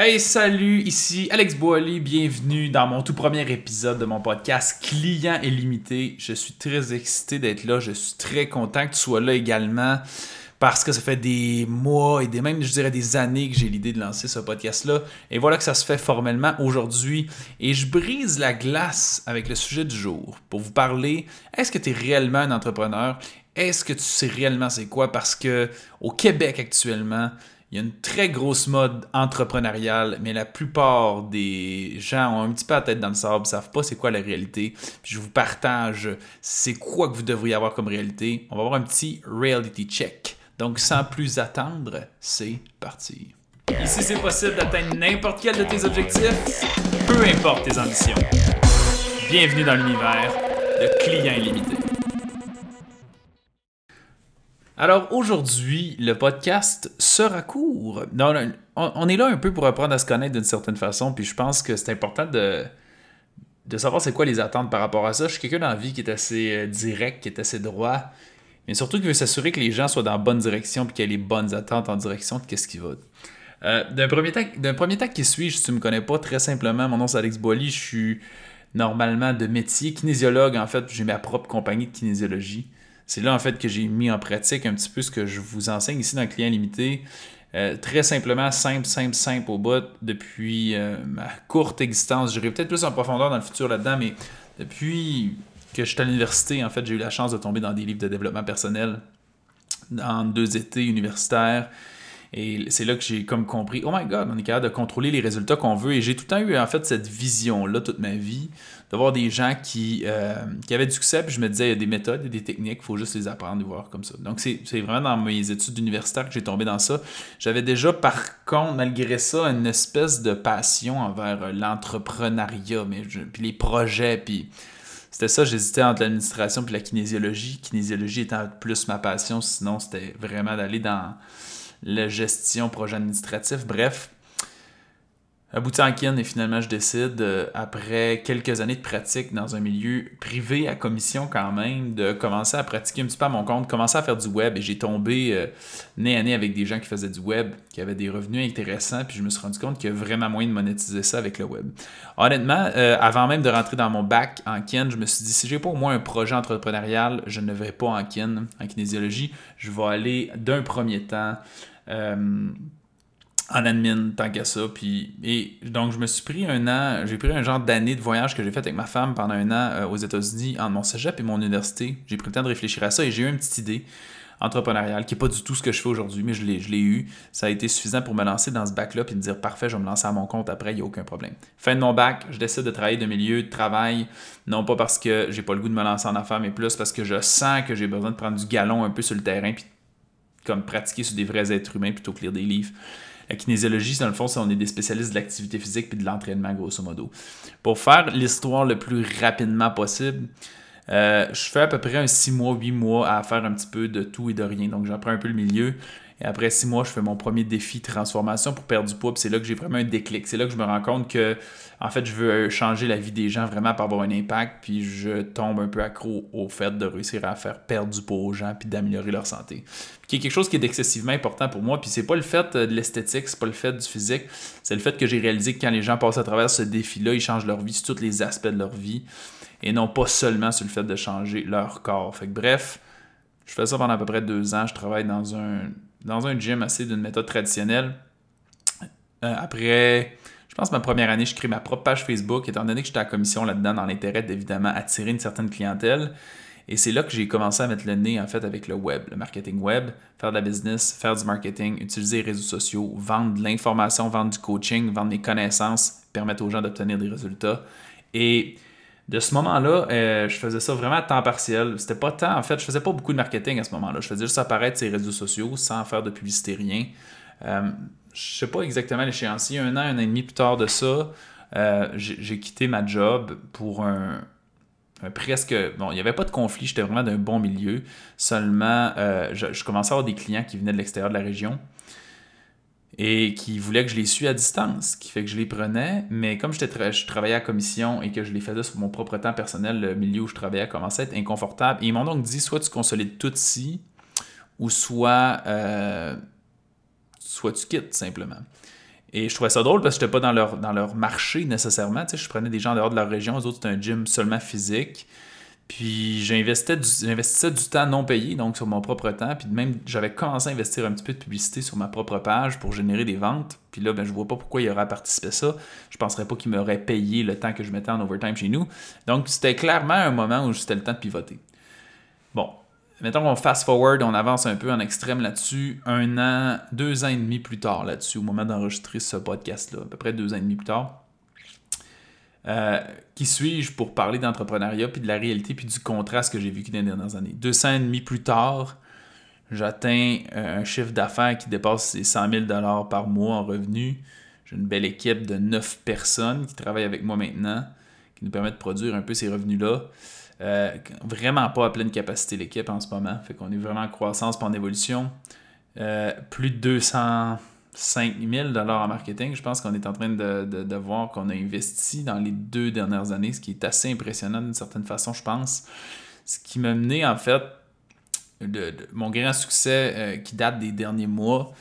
Hey, salut, ici Alex Boily, bienvenue dans mon tout premier épisode de mon podcast Client illimité. Je suis très excité d'être là, je suis très content que tu sois là également parce que ça fait des mois et des même, je dirais, des années que j'ai l'idée de lancer ce podcast-là. Et voilà que ça se fait formellement aujourd'hui. Et je brise la glace avec le sujet du jour pour vous parler. Est-ce que tu es réellement un entrepreneur? Est-ce que tu sais réellement c'est quoi? Parce que au Québec actuellement, il y a une très grosse mode entrepreneuriale, mais la plupart des gens ont un petit peu la tête dans le sable, ne savent pas c'est quoi la réalité. Je vous partage c'est quoi que vous devriez avoir comme réalité. On va avoir un petit reality check. Donc, sans plus attendre, c'est parti. Ici, c'est possible d'atteindre n'importe quel de tes objectifs, peu importe tes ambitions. Bienvenue dans l'univers de clients illimités. Alors aujourd'hui, le podcast sera court. on est là un peu pour apprendre à se connaître d'une certaine façon, puis je pense que c'est important de, de savoir c'est quoi les attentes par rapport à ça. Je suis quelqu'un dans la vie qui est assez euh, direct, qui est assez droit, mais surtout qui veut s'assurer que les gens soient dans la bonne direction et qu'il y ait les bonnes attentes en direction de qu'est-ce qui va. Euh, d'un premier temps, d'un premier qui suit, si tu me connais pas très simplement, mon nom c'est Alex Boily, je suis normalement de métier kinésiologue en fait, j'ai ma propre compagnie de kinésiologie. C'est là en fait que j'ai mis en pratique un petit peu ce que je vous enseigne ici dans client limité. Euh, très simplement, simple, simple, simple au bout. Depuis euh, ma courte existence, j'irai peut-être plus en profondeur dans le futur là-dedans, mais depuis que je suis à l'université, en fait, j'ai eu la chance de tomber dans des livres de développement personnel dans deux étés universitaires. Et c'est là que j'ai comme compris, oh my god, on est capable de contrôler les résultats qu'on veut. Et j'ai tout le temps eu en fait cette vision-là toute ma vie, d'avoir des gens qui, euh, qui avaient du succès. Puis je me disais, il y a des méthodes, il y a des techniques, il faut juste les apprendre et voir comme ça. Donc c'est vraiment dans mes études universitaires que j'ai tombé dans ça. J'avais déjà par contre, malgré ça, une espèce de passion envers l'entrepreneuriat, mais puis les projets, puis c'était ça, j'hésitais entre l'administration et la kinésiologie. Kinésiologie étant plus ma passion, sinon c'était vraiment d'aller dans la gestion, projet administratif, bref. Abouti en kin et finalement je décide, euh, après quelques années de pratique dans un milieu privé à commission quand même, de commencer à pratiquer un petit peu à mon compte, commencer à faire du web et j'ai tombé euh, nez à nez avec des gens qui faisaient du web, qui avaient des revenus intéressants, puis je me suis rendu compte qu'il y a vraiment moyen de monétiser ça avec le web. Honnêtement, euh, avant même de rentrer dans mon bac en kin, je me suis dit si j'ai pas au moins un projet entrepreneurial, je ne vais pas en kin, en kinésiologie, je vais aller d'un premier temps en admin tant qu'à ça. Puis, et donc, je me suis pris un an, j'ai pris un genre d'année de voyage que j'ai fait avec ma femme pendant un an euh, aux États-Unis, entre mon cégep et mon université. J'ai pris le temps de réfléchir à ça et j'ai eu une petite idée entrepreneuriale qui n'est pas du tout ce que je fais aujourd'hui, mais je l'ai, eu. Ça a été suffisant pour me lancer dans ce bac-là et me dire parfait, je vais me lancer à mon compte après, il n'y a aucun problème. Fin de mon bac, je décide de travailler de milieu de travail, non pas parce que j'ai pas le goût de me lancer en affaires, mais plus parce que je sens que j'ai besoin de prendre du galon un peu sur le terrain puis comme pratiquer sur des vrais êtres humains plutôt que lire des livres. La kinésiologie, dans le fond, c'est on est des spécialistes de l'activité physique puis de l'entraînement, grosso modo. Pour faire l'histoire le plus rapidement possible, euh, je fais à peu près un 6 mois, 8 mois à faire un petit peu de tout et de rien. Donc, j'apprends un peu le milieu. Et après six mois, je fais mon premier défi transformation pour perdre du poids. Puis c'est là que j'ai vraiment un déclic. C'est là que je me rends compte que, en fait, je veux euh, changer la vie des gens vraiment pour avoir un impact. Puis je tombe un peu accro au fait de réussir à faire perdre du poids aux gens puis d'améliorer leur santé. Puis qui est quelque chose qui est excessivement important pour moi. Puis c'est pas le fait de l'esthétique, c'est pas le fait du physique. C'est le fait que j'ai réalisé que quand les gens passent à travers ce défi-là, ils changent leur vie sur tous les aspects de leur vie. Et non pas seulement sur le fait de changer leur corps. Fait que bref, je fais ça pendant à peu près deux ans. Je travaille dans un dans un gym assez d'une méthode traditionnelle. Euh, après, je pense ma première année, je crée ma propre page Facebook, étant donné que j'étais à commission là-dedans dans l'intérêt d'évidemment attirer une certaine clientèle. Et c'est là que j'ai commencé à mettre le nez en fait avec le web, le marketing web, faire de la business, faire du marketing, utiliser les réseaux sociaux, vendre de l'information, vendre du coaching, vendre mes connaissances, permettre aux gens d'obtenir des résultats. Et de ce moment-là, euh, je faisais ça vraiment à temps partiel. C'était pas tant, en fait, je faisais pas beaucoup de marketing à ce moment-là. Je faisais juste apparaître ces réseaux sociaux sans faire de publicité, rien. Euh, je sais pas exactement l'échéancier. Un an, un an et demi plus tard de ça, euh, j'ai quitté ma job pour un, presque. Bon, il n'y avait pas de conflit, j'étais vraiment d'un bon milieu. Seulement, euh, je, commençais à avoir des clients qui venaient de l'extérieur de la région et qui voulait que je les suive à distance, qui fait que je les prenais, mais comme j'étais je travaillais à commission et que je les faisais sur mon propre temps personnel, le milieu où je travaillais commençait à être inconfortable. Et ils m'ont donc dit soit tu consolides tout ci, ou soit, euh, soit tu quittes simplement. Et je trouvais ça drôle parce que je n'étais pas dans leur, dans leur marché nécessairement. Tu sais, je prenais des gens dehors de leur région, eux autres, c'était un gym seulement physique. Puis j'investissais du, temps non payé, donc sur mon propre temps. Puis même, j'avais commencé à investir un petit peu de publicité sur ma propre page pour générer des ventes. Puis là, ben, je vois pas pourquoi il aurait participé à ça. Je penserais pas qu'il m'aurait payé le temps que je mettais en overtime chez nous. Donc c'était clairement un moment où c'était le temps de pivoter. Bon, mettons qu'on fast forward, on avance un peu en extrême là-dessus. Un an, deux ans et demi plus tard là-dessus, au moment d'enregistrer ce podcast-là, à peu près deux ans et demi plus tard. Euh, qui suis-je pour parler d'entrepreneuriat, puis de la réalité, puis du contraste que j'ai vécu dans les dernières années? Deux ans et demi plus tard, j'atteins euh, un chiffre d'affaires qui dépasse les 100 000 par mois en revenus. J'ai une belle équipe de neuf personnes qui travaillent avec moi maintenant, qui nous permettent de produire un peu ces revenus-là. Euh, vraiment pas à pleine capacité l'équipe en ce moment. Fait qu'on est vraiment en croissance, pas en évolution. plus de 200 5000 dollars en marketing. Je pense qu'on est en train de, voir qu'on a investi dans les deux dernières années, ce qui est assez impressionnant d'une certaine façon, je pense. Ce qui m'a mené, en fait, de, mon grand succès euh, qui date des derniers mois,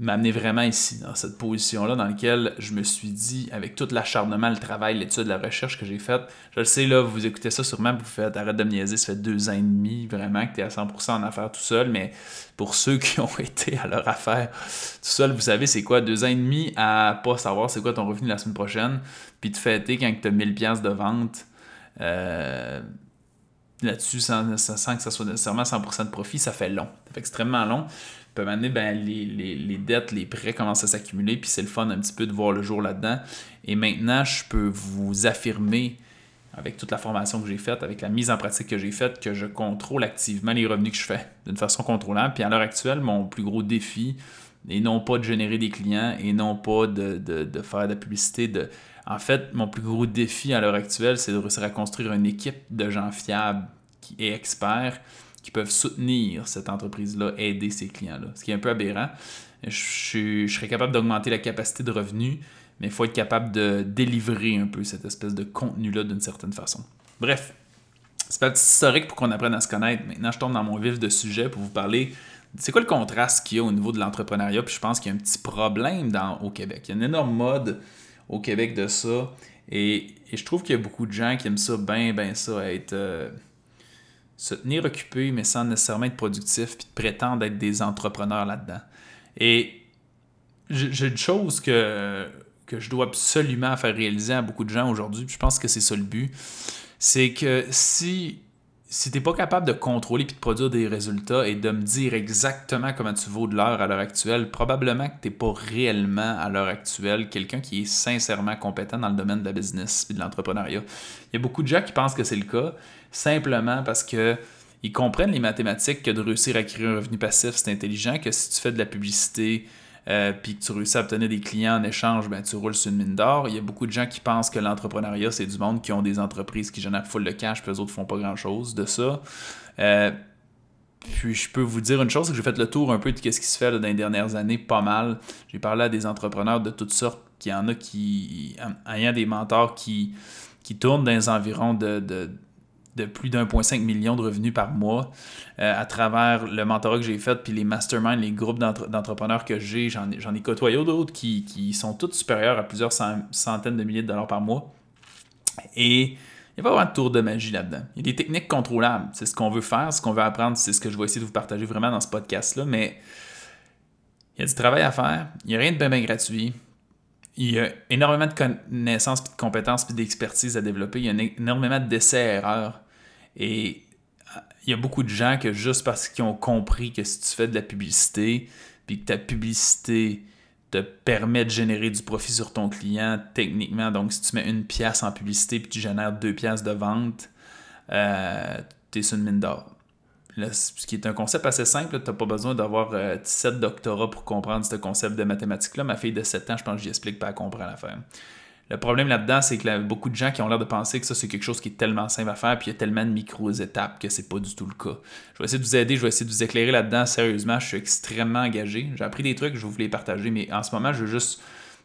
m'a amené vraiment ici, dans cette position-là, dans laquelle je me suis dit, avec tout l'acharnement, le travail, l'étude, la recherche que j'ai faite, je le sais, là, vous écoutez ça sûrement, vous faites arrête de me niaiser, ça fait deux ans et demi, vraiment, que tu es à 100% en affaires tout seul, mais pour ceux qui ont été à leur affaire tout seul, vous savez, c'est quoi, deux ans et demi à pas savoir c'est quoi ton revenu la semaine prochaine, puis de fêter quand tu as 1000$ de vente, euh, là-dessus, sans, que ça soit nécessairement 100% de profit, ça fait long. Ça fait extrêmement long peut ben, les, dettes, les prêts commencent à s'accumuler, puis c'est le fun un petit peu de voir le jour là-dedans. Et maintenant, je peux vous affirmer, avec toute la formation que j'ai faite, avec la mise en pratique que j'ai faite, que je contrôle activement les revenus que je fais d'une façon contrôlable. Puis à l'heure actuelle, mon plus gros défi n'est non pas de générer des clients et non pas de, faire de la publicité. De... En fait, mon plus gros défi à l'heure actuelle, c'est de réussir à construire une équipe de gens fiables est experts qui peuvent soutenir cette entreprise-là, aider ses clients-là. Ce qui est un peu aberrant. Je, serais capable d'augmenter la capacité de revenus, mais il faut être capable de délivrer un peu cette espèce de contenu-là d'une certaine façon. Bref, c'est pas historique pour qu'on apprenne à se connaître. Maintenant, je tombe dans mon vif de sujet pour vous parler. C'est quoi le contraste qu'il y a au niveau de l'entrepreneuriat? Puis je pense qu'il y a un petit problème dans, au Québec. Il y a une énorme mode au Québec de ça. Et, je trouve qu'il y a beaucoup de gens qui aiment ça, ben, ben ça, être. Euh, se tenir occupé, mais sans nécessairement être productif, puis de prétendre être des entrepreneurs là-dedans. Et j'ai une chose que, que je dois absolument faire réaliser à beaucoup de gens aujourd'hui, puis je pense que c'est ça le but, c'est que si si tu n'es pas capable de contrôler puis de produire des résultats et de me dire exactement comment tu vaux de l'heure à l'heure actuelle, probablement que tu n'es pas réellement à l'heure actuelle quelqu'un qui est sincèrement compétent dans le domaine de la business et de l'entrepreneuriat. Il y a beaucoup de gens qui pensent que c'est le cas, simplement parce que ils comprennent les mathématiques que de réussir à créer un revenu passif, c'est intelligent, que si tu fais de la publicité, euh, puis que tu réussis à obtenir des clients en échange, ben, tu roules sur une mine d'or. Il y a beaucoup de gens qui pensent que l'entrepreneuriat, c'est du monde qui ont des entreprises qui génèrent full de cash, puis les autres font pas grand-chose de ça. Euh, puis je peux vous dire une chose, c'est que j'ai fait le tour un peu de ce qui se fait dans les dernières années, pas mal. J'ai parlé à des entrepreneurs de toutes sortes, qu'il y en a qui, ayant des mentors qui, tournent dans les environs de plus d'1,5 million de revenus par mois euh, à travers le mentorat que j'ai fait, puis les masterminds, les groupes d'entrepreneurs que j'ai. J'en ai, côtoyé d'autres qui, sont tous supérieurs à plusieurs centaines de milliers de dollars par mois. Et il n'y a pas de tour de magie là-dedans. Il y a des techniques contrôlables. C'est ce qu'on veut faire, ce qu'on veut apprendre, c'est ce que je vais essayer de vous partager vraiment dans ce podcast-là. Mais il y a du travail à faire. Il n'y a rien de bien, bien gratuit il y a énormément de connaissances, de compétences, puis d'expertise à développer. Il y a énormément d'essais-erreurs. Et euh, il y a beaucoup de gens que juste parce qu'ils ont compris que si tu fais de la publicité, puis que ta publicité te permet de générer du profit sur ton client techniquement, donc si tu mets une pièce en publicité puis tu génères deux pièces de vente, euh, tu es sur une mine d'or. Ce qui est un concept assez simple, tu n'as pas besoin d'avoir 17 euh, doctorats pour comprendre ce concept de mathématiques-là. Ma fille de 7 ans, je pense que j'y explique pas à comprendre l'affaire. Le problème là-dedans, c'est que y a beaucoup de gens qui ont l'air de penser que ça, c'est quelque chose qui est tellement simple à faire, puis il y a tellement de micro-étapes que c'est pas du tout le cas. Je vais essayer de vous aider, je vais essayer de vous éclairer là-dedans. Sérieusement, je suis extrêmement engagé. J'ai appris des trucs, je vais vous les partager, mais en ce moment, je veux juste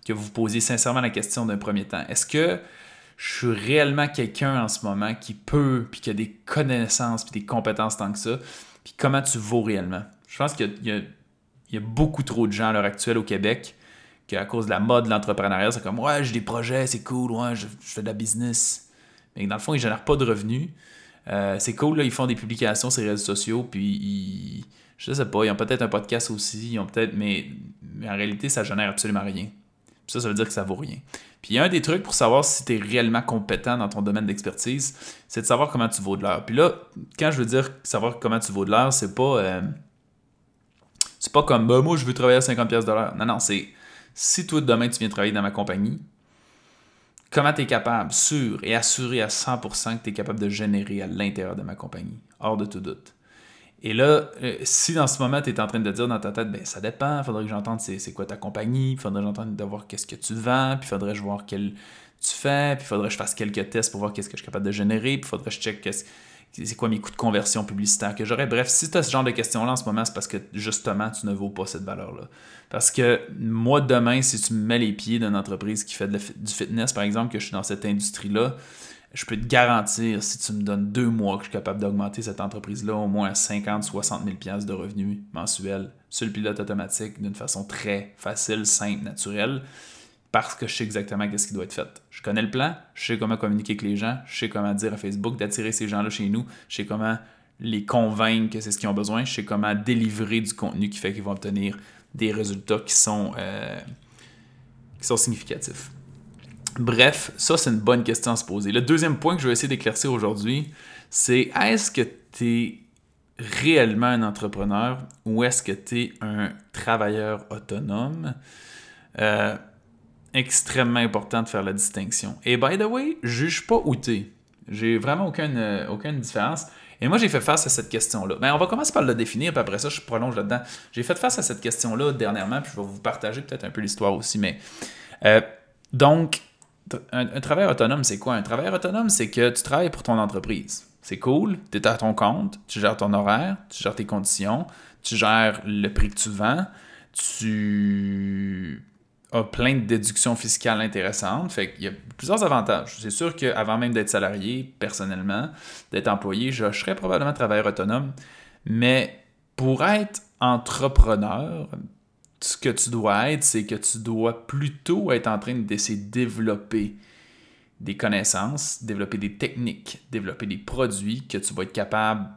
que vous vous posiez sincèrement la question d'un premier temps. Est-ce que je suis réellement quelqu'un en ce moment qui peut, puis qui a des connaissances, puis des compétences tant que ça, puis comment tu vaux réellement? Je pense qu'il y a beaucoup trop de gens à l'heure actuelle au Québec qu'à cause de la mode de l'entrepreneuriat, c'est comme ouais, j'ai des projets, c'est cool, ouais, je, fais de la business. Mais dans le fond, ils génèrent pas de revenus. Euh, c'est cool, là, ils font des publications sur les réseaux sociaux, puis ils, je sais pas, ils ont peut-être un podcast aussi, ils ont peut-être, mais, mais, en réalité, ça génère absolument rien. ça, ça veut dire que ça vaut rien. Puis un des trucs pour savoir si tu es réellement compétent dans ton domaine d'expertise, c'est de savoir comment tu vaux de l'heure. Puis là, quand je veux dire savoir comment tu vaux de l'heure, c'est pas. Euh, c'est pas comme bah, moi je veux travailler à 50$ de l'heure. Non, non, c'est si toi demain tu viens travailler dans ma compagnie, comment tu es capable, sûr et assuré à 100% que tu es capable de générer à l'intérieur de ma compagnie, hors de tout doute. Et là, euh, si dans ce moment, tu es en train de dire dans ta tête, ben ça dépend, faudrait que j'entende c'est quoi ta compagnie, faudrait que j'entende de voir qu'est-ce que tu vends, puis faudrait que je voir quel tu fais, puis faudrait que je fasse quelques tests pour voir qu'est-ce que je suis capable de générer, puis faudrait que je check c'est quoi mes coûts de conversion publicitaire que j'aurais. Bref, si tu as ce genre de questions-là en ce moment, c'est parce que justement, tu ne vaux pas cette valeur-là. Parce que moi, demain, si tu me mets les pieds d'une entreprise qui fait du fitness, par exemple, que je suis dans cette industrie-là, je peux te garantir, si tu me donnes deux mois, que je suis capable d'augmenter cette entreprise-là au moins à 50, 60 000 de revenus mensuels sur le pilote automatique d'une façon très facile, simple, naturelle, parce que je sais exactement ce qui doit être fait. Je connais le plan, je sais comment communiquer avec les gens, je sais comment dire à Facebook d'attirer ces gens-là chez nous, je sais comment les convaincre que c'est ce qu'ils ont besoin, je sais comment délivrer du contenu qui fait qu'ils vont obtenir des résultats qui sont, euh, qui sont significatifs. Bref, ça, c'est une bonne question à se poser. Le deuxième point que je vais essayer d'éclaircir aujourd'hui, c'est est-ce que tu es réellement un entrepreneur ou est-ce que tu es un travailleur autonome? Euh, extrêmement important de faire la distinction. Et by the way, juge pas es. J'ai vraiment aucune, euh, aucune différence. Et moi, j'ai fait face à cette question-là. Ben, on va commencer par le définir, puis après ça, je prolonge là-dedans. J'ai fait face à cette question-là dernièrement, puis je vais vous partager peut-être un peu l'histoire aussi. Mais euh, donc, un, travail autonome, c'est quoi? Un travail autonome, c'est que tu travailles pour ton entreprise. C'est cool, tu es à ton compte, tu gères ton horaire, tu gères tes conditions, tu gères le prix que tu vends, tu as plein de déductions fiscales intéressantes. Fait qu'il y a plusieurs avantages. C'est sûr qu'avant même d'être salarié, personnellement, d'être employé, je serais probablement travailleur autonome. Mais pour être entrepreneur, ce que tu dois être, c'est que tu dois plutôt être en train d'essayer de développer des connaissances, développer des techniques, développer des produits que tu vas être capable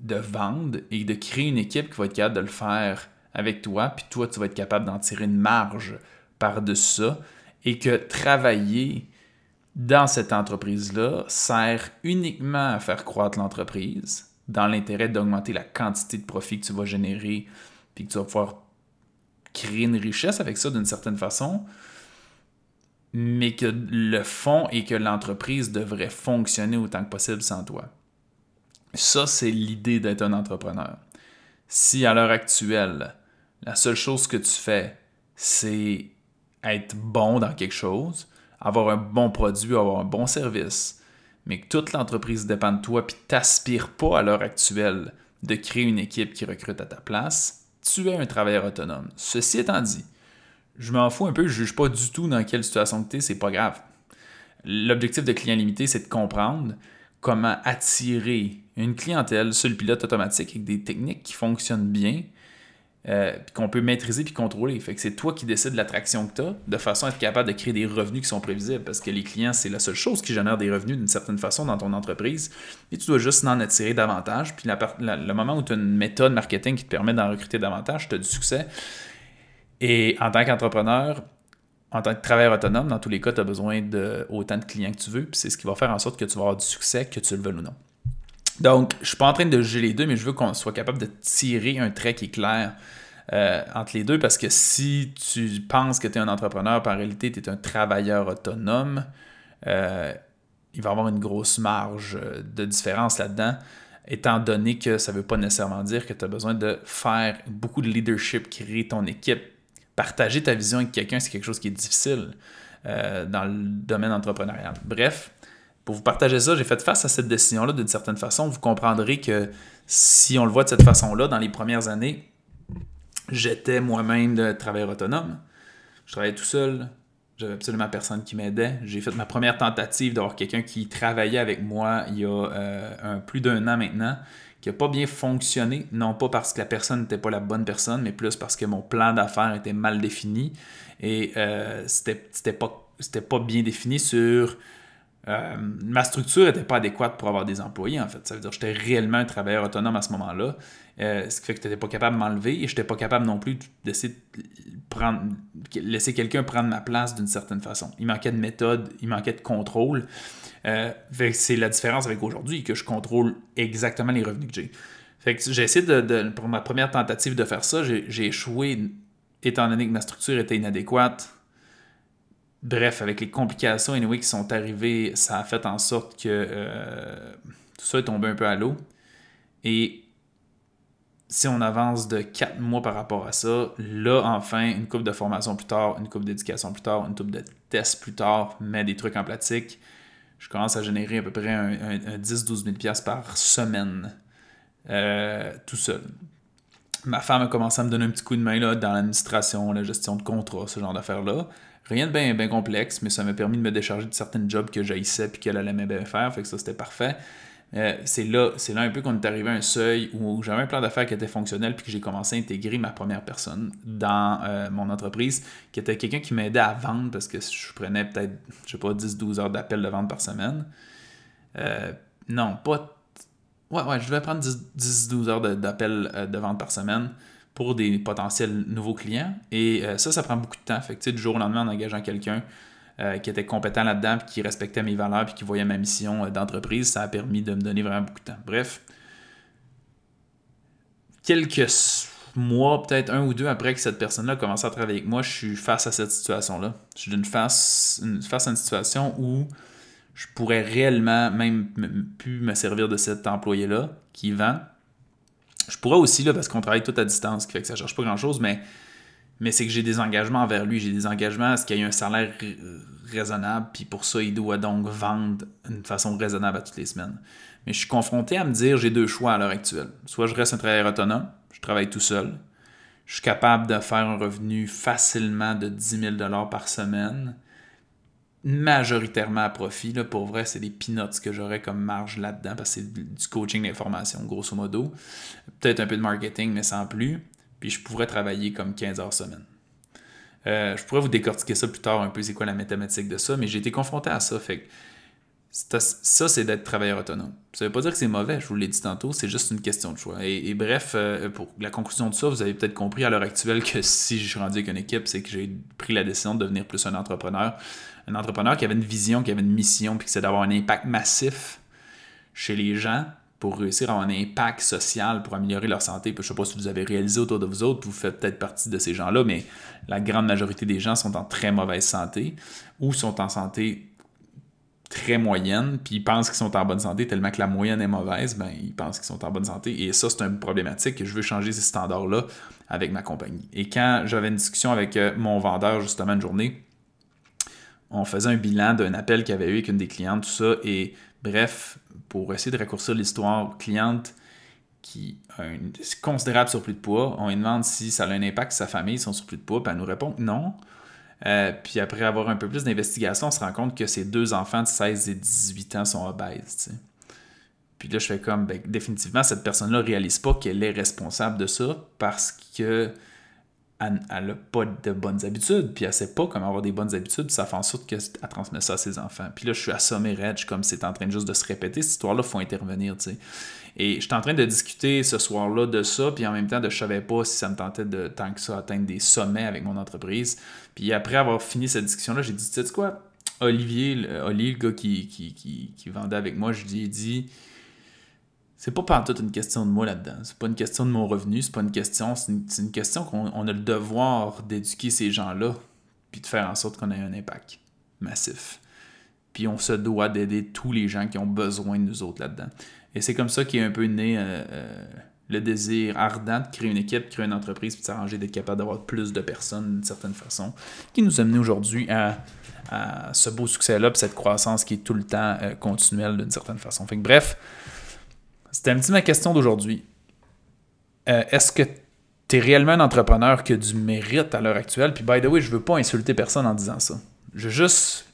de vendre et de créer une équipe qui va être capable de le faire avec toi, puis toi, tu vas être capable d'en tirer une marge par-dessus ça, et que travailler dans cette entreprise-là sert uniquement à faire croître l'entreprise dans l'intérêt d'augmenter la quantité de profit que tu vas générer, puis que tu vas pouvoir créer une richesse avec ça d'une certaine façon, mais que le fond est que l'entreprise devrait fonctionner autant que possible sans toi. Ça, c'est l'idée d'être un entrepreneur. Si à l'heure actuelle, la seule chose que tu fais, c'est être bon dans quelque chose, avoir un bon produit, avoir un bon service, mais que toute l'entreprise dépend de toi, puis t'aspires pas à l'heure actuelle de créer une équipe qui recrute à ta place, tu es un travailleur autonome. Ceci étant dit, je m'en fous un peu, je juge pas du tout dans quelle situation tu es, c'est pas grave. L'objectif de client limité, c'est de comprendre comment attirer une clientèle sur le pilote automatique avec des techniques qui fonctionnent bien, euh, qu'on peut maîtriser puis contrôler. Fait que c'est toi qui décides de l'attraction que tu as, de façon à être capable de créer des revenus qui sont prévisibles. Parce que les clients, c'est la seule chose qui génère des revenus d'une certaine façon dans ton entreprise. Et tu dois juste en attirer davantage. Puis le moment où tu as une méthode marketing qui te permet d'en recruter davantage, tu as du succès. Et en tant qu'entrepreneur, en tant que travailleur autonome, dans tous les cas, tu as besoin de autant de clients que tu veux. Puis c'est ce qui va faire en sorte que tu vas avoir du succès, que tu le veuilles ou non. Donc, je suis pas en train de juger les deux, mais je veux qu'on soit capable de tirer un trait qui est clair euh, entre les deux parce que si tu penses que tu es un entrepreneur, en réalité, tu es un travailleur autonome, euh, il va y avoir une grosse marge de différence là-dedans, étant donné que ça ne veut pas nécessairement dire que tu as besoin de faire beaucoup de leadership, créer ton équipe. Partager ta vision avec quelqu'un, c'est quelque chose qui est difficile euh, dans le domaine entrepreneurial. Bref, pour vous partager ça, j'ai fait face à cette décision-là d'une certaine façon. Vous comprendrez que si on le voit de cette façon-là, dans les premières années, j'étais moi-même de travailleur autonome. Je travaillais tout seul. J'avais absolument personne qui m'aidait. J'ai fait ma première tentative d'avoir quelqu'un qui travaillait avec moi il y a euh, plus d'un an maintenant, qui n'a pas bien fonctionné, non pas parce que la personne n'était pas la bonne personne, mais plus parce que mon plan d'affaires était mal défini et euh, c'était pas bien défini sur euh, ma structure n'était pas adéquate pour avoir des employés, en fait. Ça veut dire que j'étais réellement un travailleur autonome à ce moment-là. Euh, ce qui fait que tu n'étais pas capable de m'enlever et je n'étais pas capable non plus d'essayer de laisser quelqu'un prendre ma place d'une certaine façon. Il manquait de méthode, il manquait de contrôle. Euh, c'est la différence avec aujourd'hui, que je contrôle exactement les revenus que j'ai. J'ai essayé de, pour ma première tentative de faire ça, j'ai échoué étant donné que ma structure était inadéquate Bref, avec les complications anyway, qui sont arrivées, ça a fait en sorte que euh, tout ça est tombé un peu à l'eau. Et si on avance de 4 mois par rapport à ça, là, enfin, une coupe de formation plus tard, une coupe d'éducation plus tard, une coupe de tests plus tard, mais des trucs en pratique, je commence à générer à peu près un, 10-12 000 par semaine, euh, tout seul. Ma femme a commencé à me donner un petit coup de main là, dans l'administration, la gestion de contrats, ce genre d'affaires-là. Rien de bien complexe, mais ça m'a permis de me décharger de certains jobs que j'haïssais puis qu'elle allait bien faire, fait que ça c'était parfait. Euh, c'est là, un peu qu'on est arrivé à un seuil où j'avais un plan d'affaires qui était fonctionnel puis que j'ai commencé à intégrer ma première personne dans euh, mon entreprise, qui était quelqu'un qui m'aidait à vendre parce que je prenais peut-être, je sais pas, 10-12 heures d'appel de vente par semaine. Euh, non, pas. Ouais, ouais, je devais prendre 10-12 heures d'appel de vente par semaine pour des potentiels nouveaux clients. Et euh, ça, ça prend beaucoup de temps. Fait que, du jour au lendemain, en engageant quelqu'un euh, qui était compétent là-dedans, puis qui respectait mes valeurs, puis qui voyait ma mission euh, d'entreprise, ça a permis de me donner vraiment beaucoup de temps. Bref, quelques mois, peut-être un ou deux après que cette personne-là a commencé à travailler avec moi, je suis face à cette situation-là. Je suis face, face à une situation où je pourrais réellement même plus me servir de cet employé-là qui vend je pourrais aussi, là, parce qu'on travaille tout à distance, qui fait que ça ne cherche pas grand-chose, mais, mais c'est que j'ai des engagements envers lui. J'ai des engagements à ce qu'il y ait un salaire raisonnable, puis pour ça, il doit donc vendre d'une façon raisonnable à toutes les semaines. Mais je suis confronté à me dire, j'ai deux choix à l'heure actuelle. Soit je reste un travailleur autonome, je travaille tout seul, je suis capable de faire un revenu facilement de 10 000 par semaine, majoritairement à profit. Là, pour vrai, c'est des peanuts que j'aurais comme marge là-dedans parce que c'est du coaching d'information, grosso modo. Peut-être un peu de marketing, mais sans plus. Puis je pourrais travailler comme 15 heures semaine. Euh, je pourrais vous décortiquer ça plus tard un peu, c'est quoi la mathématique de ça, mais j'ai été confronté à ça. Fait ça, c'est d'être travailleur autonome. Ça veut pas dire que c'est mauvais, je vous l'ai dit tantôt, c'est juste une question de choix. Et, bref, euh, pour la conclusion de ça, vous avez peut-être compris à l'heure actuelle que si je suis rendu avec une équipe, c'est que j'ai pris la décision de devenir plus un entrepreneur un entrepreneur qui avait une vision, qui avait une mission, puis c'est d'avoir un impact massif chez les gens pour réussir à avoir un impact social, pour améliorer leur santé. je ne sais pas si vous avez réalisé autour de vous autres, vous faites peut-être partie de ces gens-là, mais la grande majorité des gens sont en très mauvaise santé ou sont en santé très moyenne, puis ils pensent qu'ils sont en bonne santé tellement que la moyenne est mauvaise, ben ils pensent qu'ils sont en bonne santé. Et ça, c'est une problématique. Je veux changer ces standards-là avec ma compagnie. Et quand j'avais une discussion avec euh, mon vendeur, justement, une journée, on faisait un bilan d'un appel qu'il avait eu avec une des clientes, tout ça. Et bref, pour essayer de raccourcir l'histoire, cliente qui a un considérable surplus de poids, on lui demande si ça a un impact sur sa famille, son surplus de poids, puis elle nous répond non. Euh, puis après avoir un peu plus d'investigation, on se rend compte que ses deux enfants de 16 et 18 ans sont obèses. Puis là, je fais comme, ben, définitivement, cette personne-là ne réalise pas qu'elle est responsable de ça parce que elle n'a pas de bonnes habitudes, puis elle sait pas comment avoir des bonnes habitudes, puis ça fait en sorte qu'elle transmet ça à ses enfants. Puis là, je suis assommé raide, comme c'est en train juste de se répéter, cette histoire-là, faut intervenir, tu sais. Et je suis en train de discuter ce soir-là de ça, puis en même temps, de, je savais pas si ça me tentait de, tant que ça, atteindre des sommets avec mon entreprise. Puis après avoir fini cette discussion-là, j'ai dit, tu sais quoi, Olivier, Olivier, le gars qui, qui, qui, qui vendait avec moi, je lui ai dit c'est pas partout une question de moi là-dedans. C'est pas une question de mon revenu, c'est pas une question. C'est une, question qu'on a le devoir d'éduquer ces gens-là, puis de faire en sorte qu'on ait un impact massif. Puis on se doit d'aider tous les gens qui ont besoin de nous autres là-dedans. Et c'est comme ça qu'est un peu né euh, euh, le désir ardent de créer une équipe, créer une entreprise, puis de s'arranger, d'être capable d'avoir plus de personnes d'une certaine façon, qui nous a mené aujourd'hui à, ce beau succès-là, puis cette croissance qui est tout le temps euh, continuelle d'une certaine façon. Fait que, bref, c'était un petit ma question d'aujourd'hui. Euh, est-ce que tu es réellement un entrepreneur qui a du mérite à l'heure actuelle? Puis, by the way, je veux pas insulter personne en disant ça. Je veux juste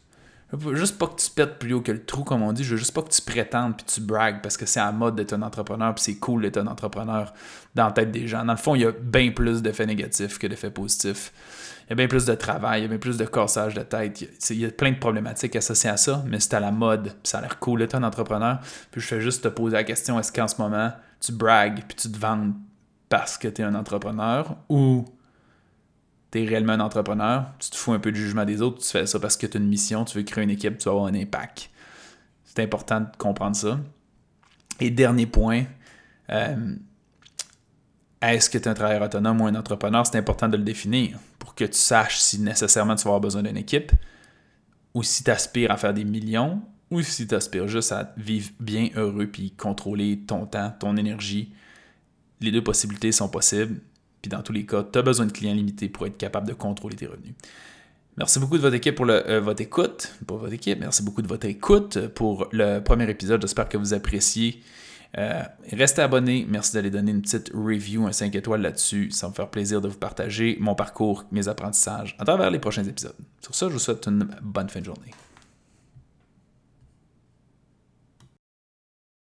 Je veux juste pas que tu pètes plus haut que le trou, comme on dit. Je veux juste pas que tu prétendes puis tu bragues parce que c'est à mode d'être un entrepreneur puis c'est cool d'être un entrepreneur dans la tête des gens. Dans le fond, il y a bien plus d'effets négatifs que d'effets positifs. Il y a bien plus de travail, il y a bien plus de cassage de tête. Il y a plein de problématiques associées à ça, mais c'est à la mode. Puis ça a l'air cool d'être un entrepreneur. Puis je fais juste te poser la question est-ce qu'en ce moment, tu bragues puis tu te vends parce que tu es un entrepreneur ou tu réellement un entrepreneur, tu te fous un peu du jugement des autres, tu fais ça parce que tu as une mission, tu veux créer une équipe, tu vas avoir un impact. C'est important de comprendre ça. Et dernier point, euh, est-ce que tu es un travailleur autonome ou un entrepreneur? C'est important de le définir pour que tu saches si nécessairement tu vas avoir besoin d'une équipe ou si tu aspires à faire des millions ou si tu aspires juste à vivre bien heureux puis contrôler ton temps, ton énergie. Les deux possibilités sont possibles. Puis dans tous les cas, tu as besoin de clients limités pour être capable de contrôler tes revenus. Merci beaucoup de votre équipe pour euh, votre écoute, pour votre équipe. Merci beaucoup de votre écoute pour le premier épisode. J'espère que vous appréciez. Euh, restez abonnés. Merci d'aller donner une petite review, un 5 étoiles là-dessus. Ça me faire plaisir de vous partager mon parcours, mes apprentissages à travers les prochains épisodes. Sur ça, je vous souhaite une bonne fin de journée.